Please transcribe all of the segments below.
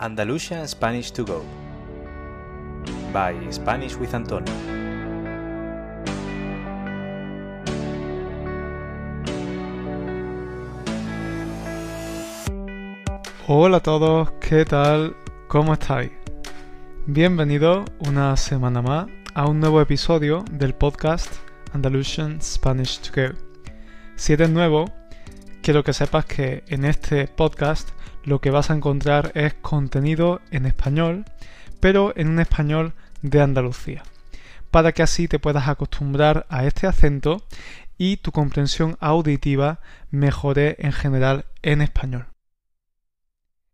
Andalusian Spanish to Go by Spanish with Antonio. Hola a todos, ¿qué tal? ¿Cómo estáis? Bienvenidos una semana más a un nuevo episodio del podcast Andalusian Spanish to Go. Si eres nuevo, quiero que sepas que en este podcast lo que vas a encontrar es contenido en español, pero en un español de Andalucía, para que así te puedas acostumbrar a este acento y tu comprensión auditiva mejore en general en español.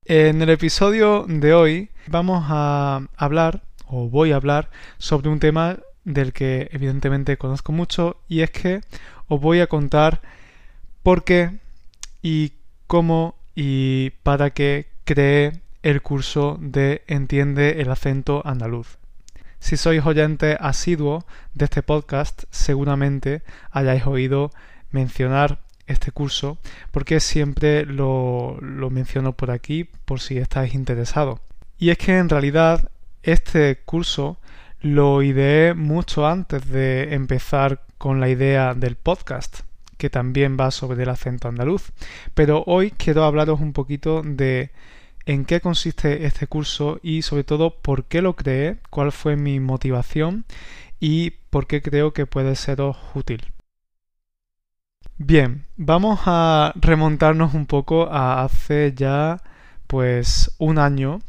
En el episodio de hoy vamos a hablar, o voy a hablar, sobre un tema del que evidentemente conozco mucho y es que os voy a contar por qué y cómo y para que cree el curso de Entiende el acento andaluz. Si sois oyentes asiduos de este podcast, seguramente hayáis oído mencionar este curso, porque siempre lo, lo menciono por aquí por si estáis interesados. Y es que en realidad este curso lo ideé mucho antes de empezar con la idea del podcast que también va sobre el acento andaluz. Pero hoy quiero hablaros un poquito de en qué consiste este curso y sobre todo por qué lo creé, cuál fue mi motivación y por qué creo que puede seros útil. Bien, vamos a remontarnos un poco a hace ya pues un año,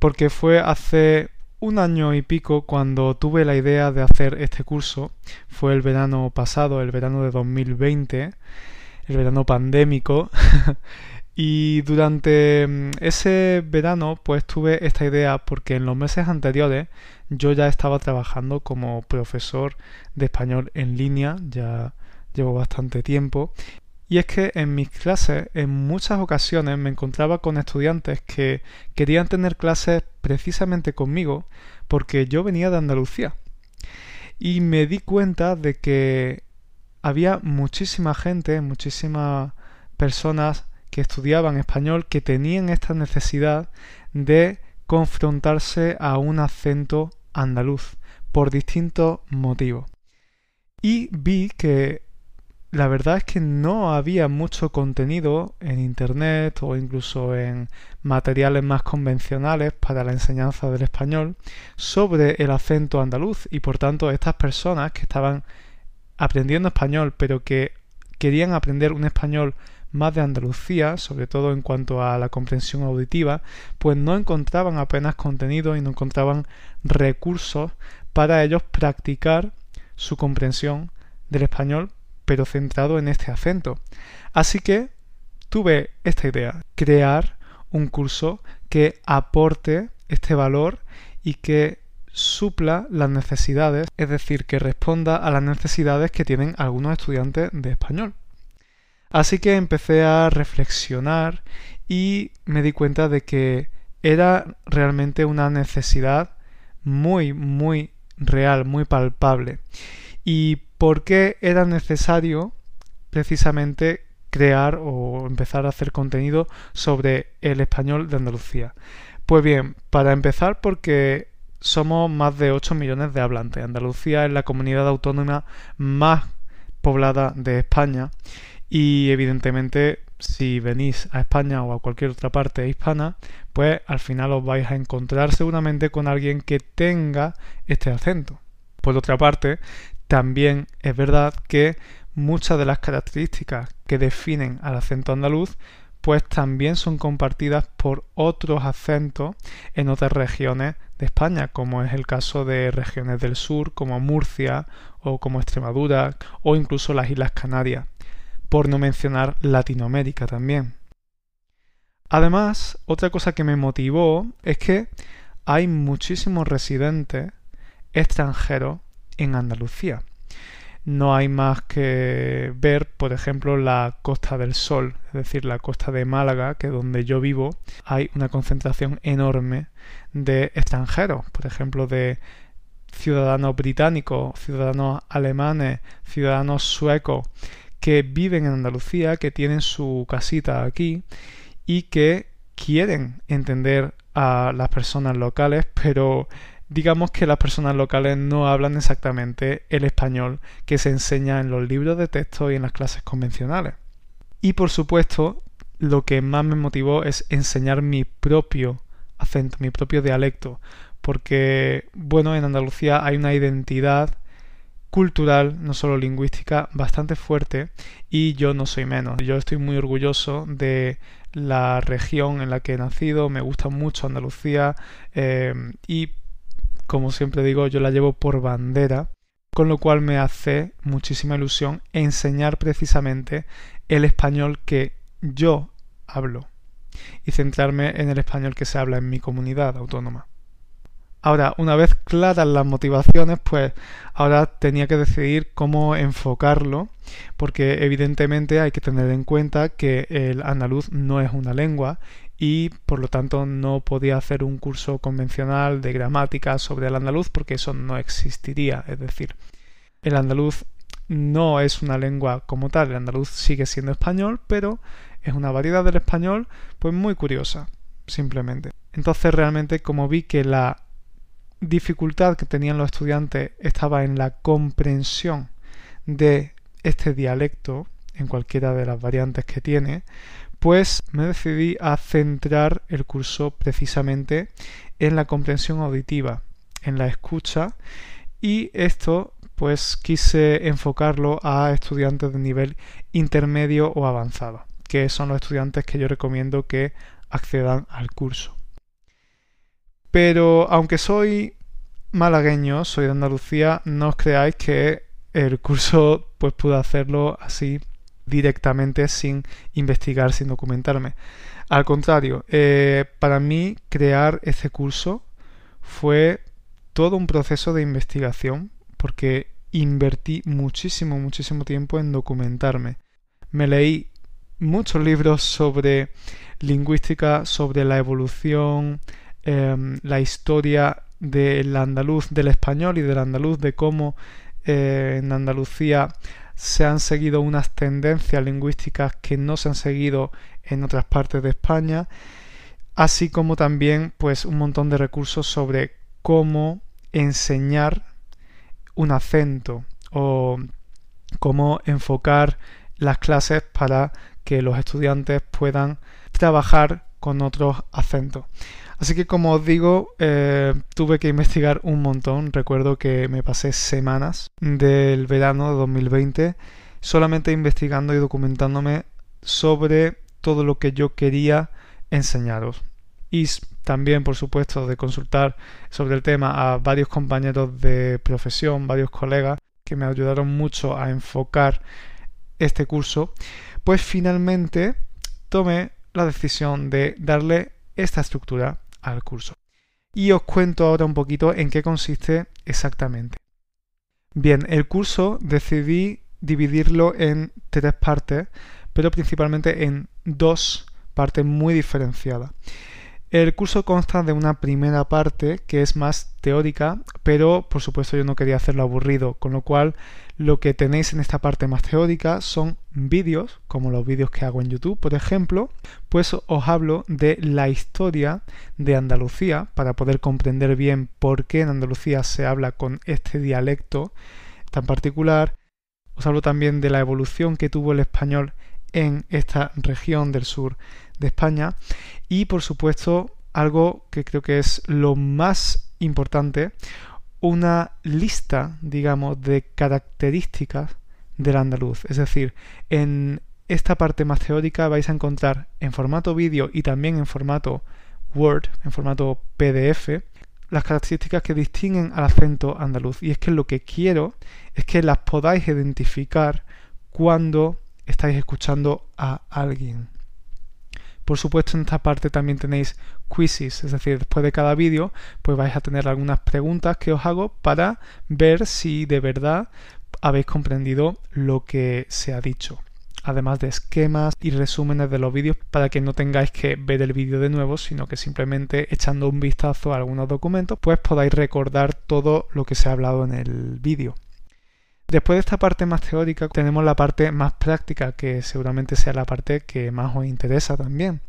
porque fue hace un año y pico cuando tuve la idea de hacer este curso. Fue el verano pasado, el verano de 2020, el verano pandémico. y durante mm, ese verano pues tuve esta idea porque en los meses anteriores yo ya estaba trabajando como profesor de español en línea, ya llevo bastante tiempo y es que en mis clases en muchas ocasiones me encontraba con estudiantes que querían tener clases precisamente conmigo porque yo venía de Andalucía. Y me di cuenta de que había muchísima gente, muchísimas personas que estudiaban español que tenían esta necesidad de confrontarse a un acento andaluz por distintos motivos. Y vi que la verdad es que no había mucho contenido en Internet o incluso en materiales más convencionales para la enseñanza del español sobre el acento andaluz y por tanto estas personas que estaban aprendiendo español pero que querían aprender un español más de Andalucía, sobre todo en cuanto a la comprensión auditiva, pues no encontraban apenas contenido y no encontraban recursos para ellos practicar su comprensión del español pero centrado en este acento. Así que tuve esta idea, crear un curso que aporte este valor y que supla las necesidades, es decir, que responda a las necesidades que tienen algunos estudiantes de español. Así que empecé a reflexionar y me di cuenta de que era realmente una necesidad muy, muy real, muy palpable. Y por qué era necesario precisamente crear o empezar a hacer contenido sobre el español de Andalucía. Pues bien, para empezar porque somos más de 8 millones de hablantes. Andalucía es la comunidad autónoma más poblada de España y evidentemente si venís a España o a cualquier otra parte hispana, pues al final os vais a encontrar seguramente con alguien que tenga este acento. Por otra parte, también es verdad que muchas de las características que definen al acento andaluz pues también son compartidas por otros acentos en otras regiones de España, como es el caso de regiones del sur, como Murcia o como Extremadura o incluso las Islas Canarias, por no mencionar Latinoamérica también. Además, otra cosa que me motivó es que hay muchísimos residentes extranjeros en Andalucía. No hay más que ver, por ejemplo, la Costa del Sol, es decir, la costa de Málaga, que donde yo vivo hay una concentración enorme de extranjeros, por ejemplo, de ciudadanos británicos, ciudadanos alemanes, ciudadanos suecos, que viven en Andalucía, que tienen su casita aquí y que quieren entender a las personas locales, pero digamos que las personas locales no hablan exactamente el español que se enseña en los libros de texto y en las clases convencionales. Y por supuesto, lo que más me motivó es enseñar mi propio acento, mi propio dialecto, porque, bueno, en Andalucía hay una identidad cultural, no solo lingüística, bastante fuerte y yo no soy menos. Yo estoy muy orgulloso de la región en la que he nacido, me gusta mucho Andalucía eh, y, como siempre digo, yo la llevo por bandera, con lo cual me hace muchísima ilusión enseñar precisamente el español que yo hablo y centrarme en el español que se habla en mi comunidad autónoma. Ahora, una vez claras las motivaciones, pues ahora tenía que decidir cómo enfocarlo, porque evidentemente hay que tener en cuenta que el andaluz no es una lengua y por lo tanto no podía hacer un curso convencional de gramática sobre el andaluz porque eso no existiría. Es decir, el andaluz no es una lengua como tal, el andaluz sigue siendo español, pero es una variedad del español pues muy curiosa, simplemente. Entonces realmente como vi que la dificultad que tenían los estudiantes estaba en la comprensión de este dialecto en cualquiera de las variantes que tiene, pues me decidí a centrar el curso precisamente en la comprensión auditiva, en la escucha y esto pues quise enfocarlo a estudiantes de nivel intermedio o avanzado, que son los estudiantes que yo recomiendo que accedan al curso. Pero aunque soy malagueño, soy de Andalucía, no os creáis que el curso pues pude hacerlo así directamente sin investigar, sin documentarme. Al contrario, eh, para mí crear este curso fue todo un proceso de investigación porque invertí muchísimo, muchísimo tiempo en documentarme. Me leí muchos libros sobre lingüística, sobre la evolución, Em, la historia del andaluz, del español y del andaluz, de cómo eh, en Andalucía se han seguido unas tendencias lingüísticas que no se han seguido en otras partes de España, así como también pues un montón de recursos sobre cómo enseñar un acento o cómo enfocar las clases para que los estudiantes puedan trabajar con otros acentos. Así que como os digo, eh, tuve que investigar un montón. Recuerdo que me pasé semanas del verano de 2020 solamente investigando y documentándome sobre todo lo que yo quería enseñaros. Y también, por supuesto, de consultar sobre el tema a varios compañeros de profesión, varios colegas que me ayudaron mucho a enfocar este curso, pues finalmente tomé la decisión de darle esta estructura al curso. Y os cuento ahora un poquito en qué consiste exactamente. Bien, el curso decidí dividirlo en tres partes, pero principalmente en dos partes muy diferenciadas. El curso consta de una primera parte que es más teórica, pero por supuesto yo no quería hacerlo aburrido, con lo cual lo que tenéis en esta parte más teórica son vídeos, como los vídeos que hago en YouTube, por ejemplo, pues os hablo de la historia de Andalucía para poder comprender bien por qué en Andalucía se habla con este dialecto tan particular. Os hablo también de la evolución que tuvo el español en esta región del sur de España y por supuesto algo que creo que es lo más importante, una lista, digamos, de características del andaluz. Es decir, en esta parte más teórica vais a encontrar en formato vídeo y también en formato Word, en formato PDF, las características que distinguen al acento andaluz. Y es que lo que quiero es que las podáis identificar cuando estáis escuchando a alguien. Por supuesto, en esta parte también tenéis quizzes, es decir, después de cada vídeo, pues vais a tener algunas preguntas que os hago para ver si de verdad habéis comprendido lo que se ha dicho. Además de esquemas y resúmenes de los vídeos para que no tengáis que ver el vídeo de nuevo, sino que simplemente echando un vistazo a algunos documentos, pues podáis recordar todo lo que se ha hablado en el vídeo. Después de esta parte más teórica tenemos la parte más práctica, que seguramente sea la parte que más os interesa también.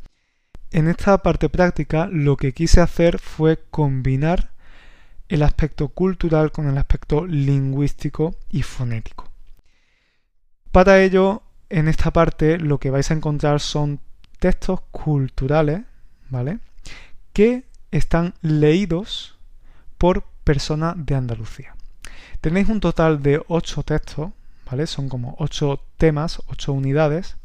en esta parte práctica lo que quise hacer fue combinar el aspecto cultural con el aspecto lingüístico y fonético. Para ello, en esta parte lo que vais a encontrar son textos culturales, ¿vale? Que están leídos por personas de Andalucía. Tenéis un total de 8 textos, ¿vale? Son como 8 temas, 8 unidades.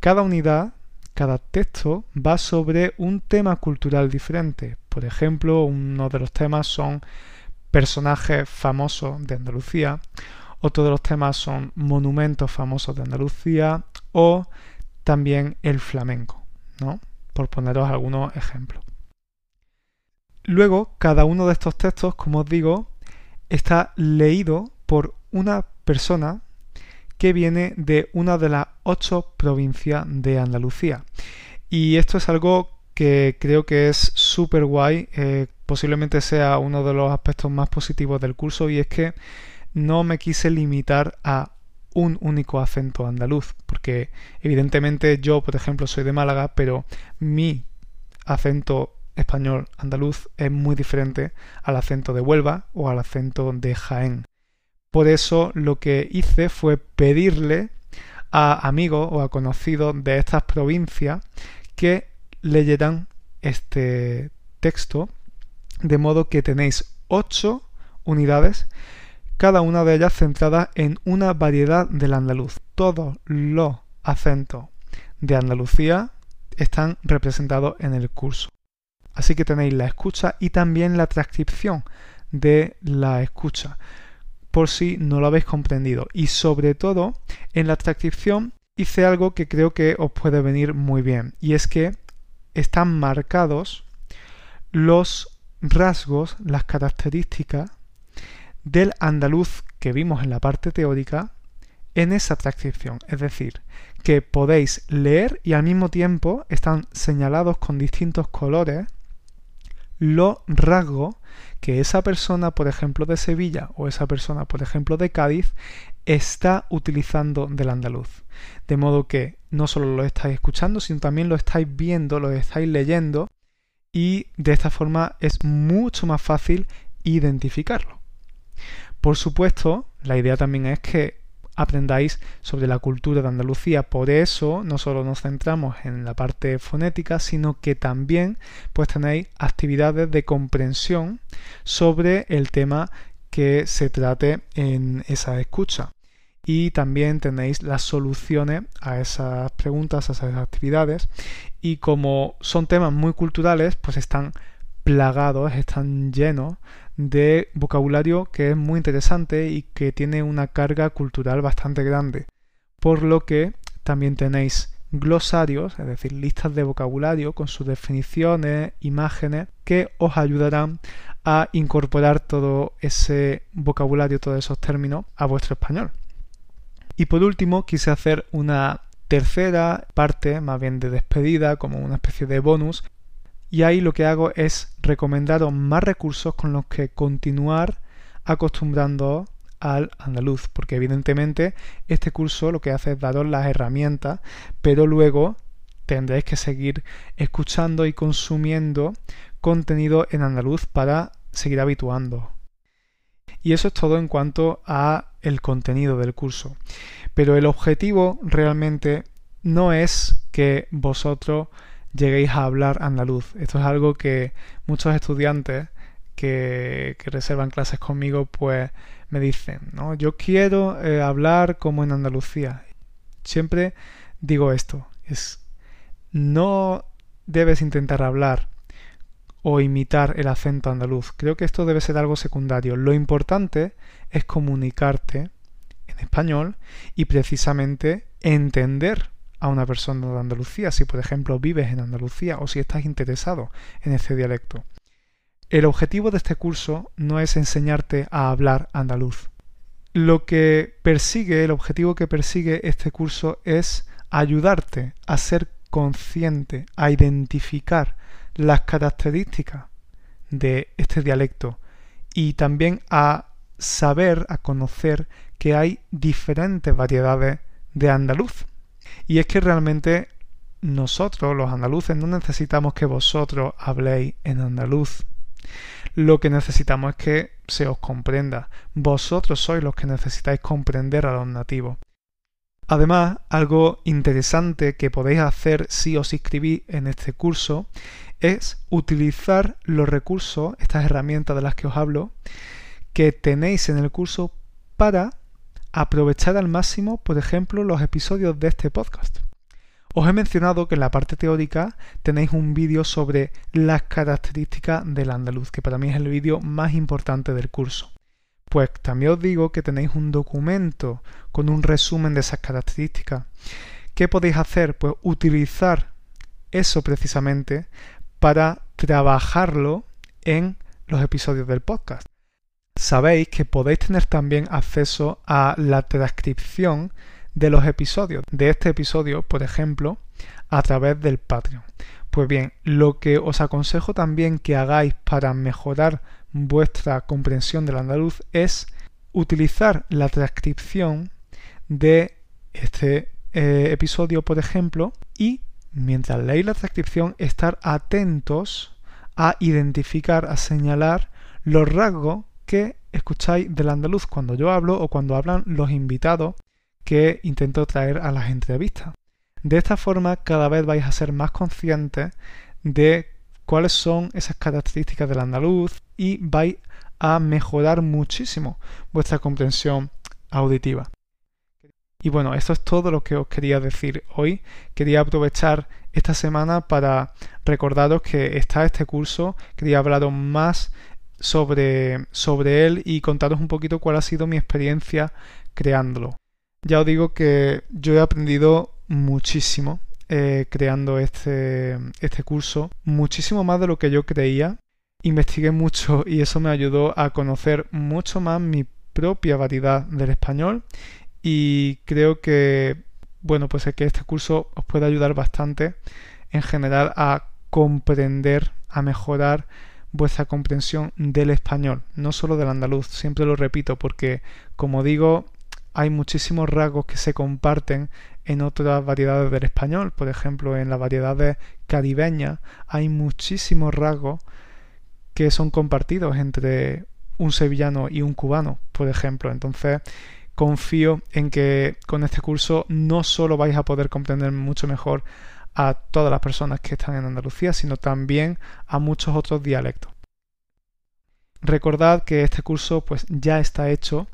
Cada unidad, cada texto va sobre un tema cultural diferente. Por ejemplo, uno de los temas son personajes famosos de Andalucía, otro de los temas son monumentos famosos de Andalucía o también el flamenco, ¿no? Por poneros algunos ejemplos. Luego, cada uno de estos textos, como os digo, está leído por una persona que viene de una de las ocho provincias de Andalucía. Y esto es algo que creo que es súper guay, eh, posiblemente sea uno de los aspectos más positivos del curso y es que no me quise limitar a un único acento andaluz, porque evidentemente yo, por ejemplo, soy de Málaga, pero mi acento español andaluz es muy diferente al acento de Huelva o al acento de Jaén. Por eso lo que hice fue pedirle a amigos o a conocidos de estas provincias que leyeran este texto, de modo que tenéis ocho unidades, cada una de ellas centrada en una variedad del andaluz. Todos los acentos de Andalucía están representados en el curso. Así que tenéis la escucha y también la transcripción de la escucha, por si no lo habéis comprendido. Y sobre todo, en la transcripción hice algo que creo que os puede venir muy bien, y es que están marcados los rasgos, las características del andaluz que vimos en la parte teórica en esa transcripción. Es decir, que podéis leer y al mismo tiempo están señalados con distintos colores los rasgos que esa persona, por ejemplo, de Sevilla o esa persona, por ejemplo, de Cádiz, está utilizando del andaluz. De modo que no solo lo estáis escuchando, sino también lo estáis viendo, lo estáis leyendo y de esta forma es mucho más fácil identificarlo. Por supuesto, la idea también es que aprendáis sobre la cultura de Andalucía. Por eso no solo nos centramos en la parte fonética, sino que también pues tenéis actividades de comprensión sobre el tema que se trate en esa escucha. Y también tenéis las soluciones a esas preguntas, a esas actividades. Y como son temas muy culturales, pues están plagados, están llenos de vocabulario que es muy interesante y que tiene una carga cultural bastante grande. Por lo que también tenéis glosarios, es decir, listas de vocabulario con sus definiciones, imágenes, que os ayudarán a incorporar todo ese vocabulario, todos esos términos a vuestro español. Y por último, quise hacer una tercera parte, más bien de despedida, como una especie de bonus, y ahí lo que hago es recomendaros más recursos con los que continuar acostumbrando al andaluz, porque evidentemente este curso lo que hace es daros las herramientas, pero luego tendréis que seguir escuchando y consumiendo contenido en andaluz para seguir habituando. Y eso es todo en cuanto a el contenido del curso. Pero el objetivo realmente no es que vosotros lleguéis a hablar andaluz. Esto es algo que muchos estudiantes que, reservan clases conmigo pues me dicen, ¿no? Yo quiero eh, hablar como en Andalucía. Siempre digo esto, es no debes intentar hablar o imitar el acento andaluz. Creo que esto debe ser algo secundario. Lo importante es comunicarte en español y precisamente entender a una persona de Andalucía, si por ejemplo vives en Andalucía o si estás interesado en este dialecto. El objetivo de este curso no es enseñarte a hablar andaluz. Lo que persigue, el objetivo que persigue este curso es ayudarte a ser consciente, a identificar las características de este dialecto y también a saber, a conocer que hay diferentes variedades de andaluz. Y es que realmente nosotros, los andaluces, no necesitamos que vosotros habléis en andaluz. Lo que necesitamos es que se os comprenda. Vosotros sois los que necesitáis comprender a los nativos. Además, algo interesante que podéis hacer si os inscribís en este curso es utilizar los recursos, estas herramientas de las que os hablo, que tenéis en el curso para aprovechar al máximo, por ejemplo, los episodios de este podcast. Os he mencionado que en la parte teórica tenéis un vídeo sobre las características del andaluz, que para mí es el vídeo más importante del curso. Pues también os digo que tenéis un documento con un resumen de esas características. ¿Qué podéis hacer? Pues utilizar eso precisamente para trabajarlo en los episodios del podcast. Sabéis que podéis tener también acceso a la transcripción de los episodios, de este episodio, por ejemplo, a través del Patreon. Pues bien, lo que os aconsejo también que hagáis para mejorar vuestra comprensión del andaluz es utilizar la transcripción de este eh, episodio, por ejemplo, y mientras leéis la transcripción, estar atentos a identificar, a señalar los rasgos que escucháis del andaluz cuando yo hablo o cuando hablan los invitados que intento traer a las entrevistas. De esta forma cada vez vais a ser más conscientes de cuáles son esas características del andaluz y vais a mejorar muchísimo vuestra comprensión auditiva. Y bueno, esto es todo lo que os quería decir hoy. Quería aprovechar esta semana para recordaros que está este curso. Quería hablaros más sobre, sobre él y contaros un poquito cuál ha sido mi experiencia creándolo. Ya os digo que yo he aprendido muchísimo eh, creando este, este curso, muchísimo más de lo que yo creía. Investigué mucho y eso me ayudó a conocer mucho más mi propia variedad del español y creo que, bueno, pues es que este curso os puede ayudar bastante en general a comprender, a mejorar vuestra comprensión del español, no solo del andaluz, siempre lo repito porque, como digo, hay muchísimos rasgos que se comparten en otras variedades del español. Por ejemplo, en las variedades caribeñas hay muchísimos rasgos que son compartidos entre un sevillano y un cubano, por ejemplo. Entonces, confío en que con este curso no solo vais a poder comprender mucho mejor a todas las personas que están en Andalucía, sino también a muchos otros dialectos. Recordad que este curso pues ya está hecho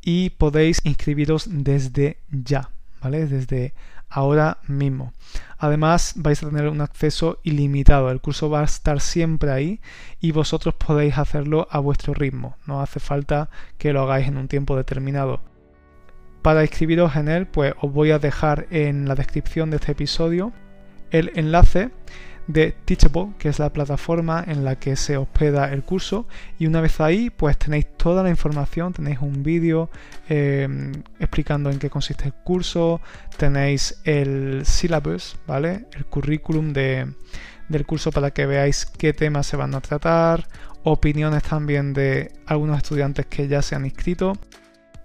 y podéis inscribiros desde ya, ¿vale? Desde ahora mismo. Además vais a tener un acceso ilimitado, el curso va a estar siempre ahí y vosotros podéis hacerlo a vuestro ritmo, no hace falta que lo hagáis en un tiempo determinado. Para inscribiros en él, pues os voy a dejar en la descripción de este episodio el enlace de Teachable, que es la plataforma en la que se hospeda el curso. Y una vez ahí, pues tenéis toda la información, tenéis un vídeo eh, explicando en qué consiste el curso, tenéis el syllabus, ¿vale? El currículum del curso para que veáis qué temas se van a tratar, opiniones también de algunos estudiantes que ya se han inscrito.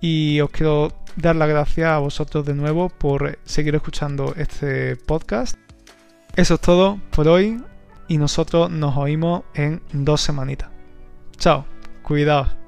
Y os quiero dar las gracias a vosotros de nuevo por seguir escuchando este podcast eso es todo por hoy y nosotros nos oímos en dos semanitas. Chao, cuidaos.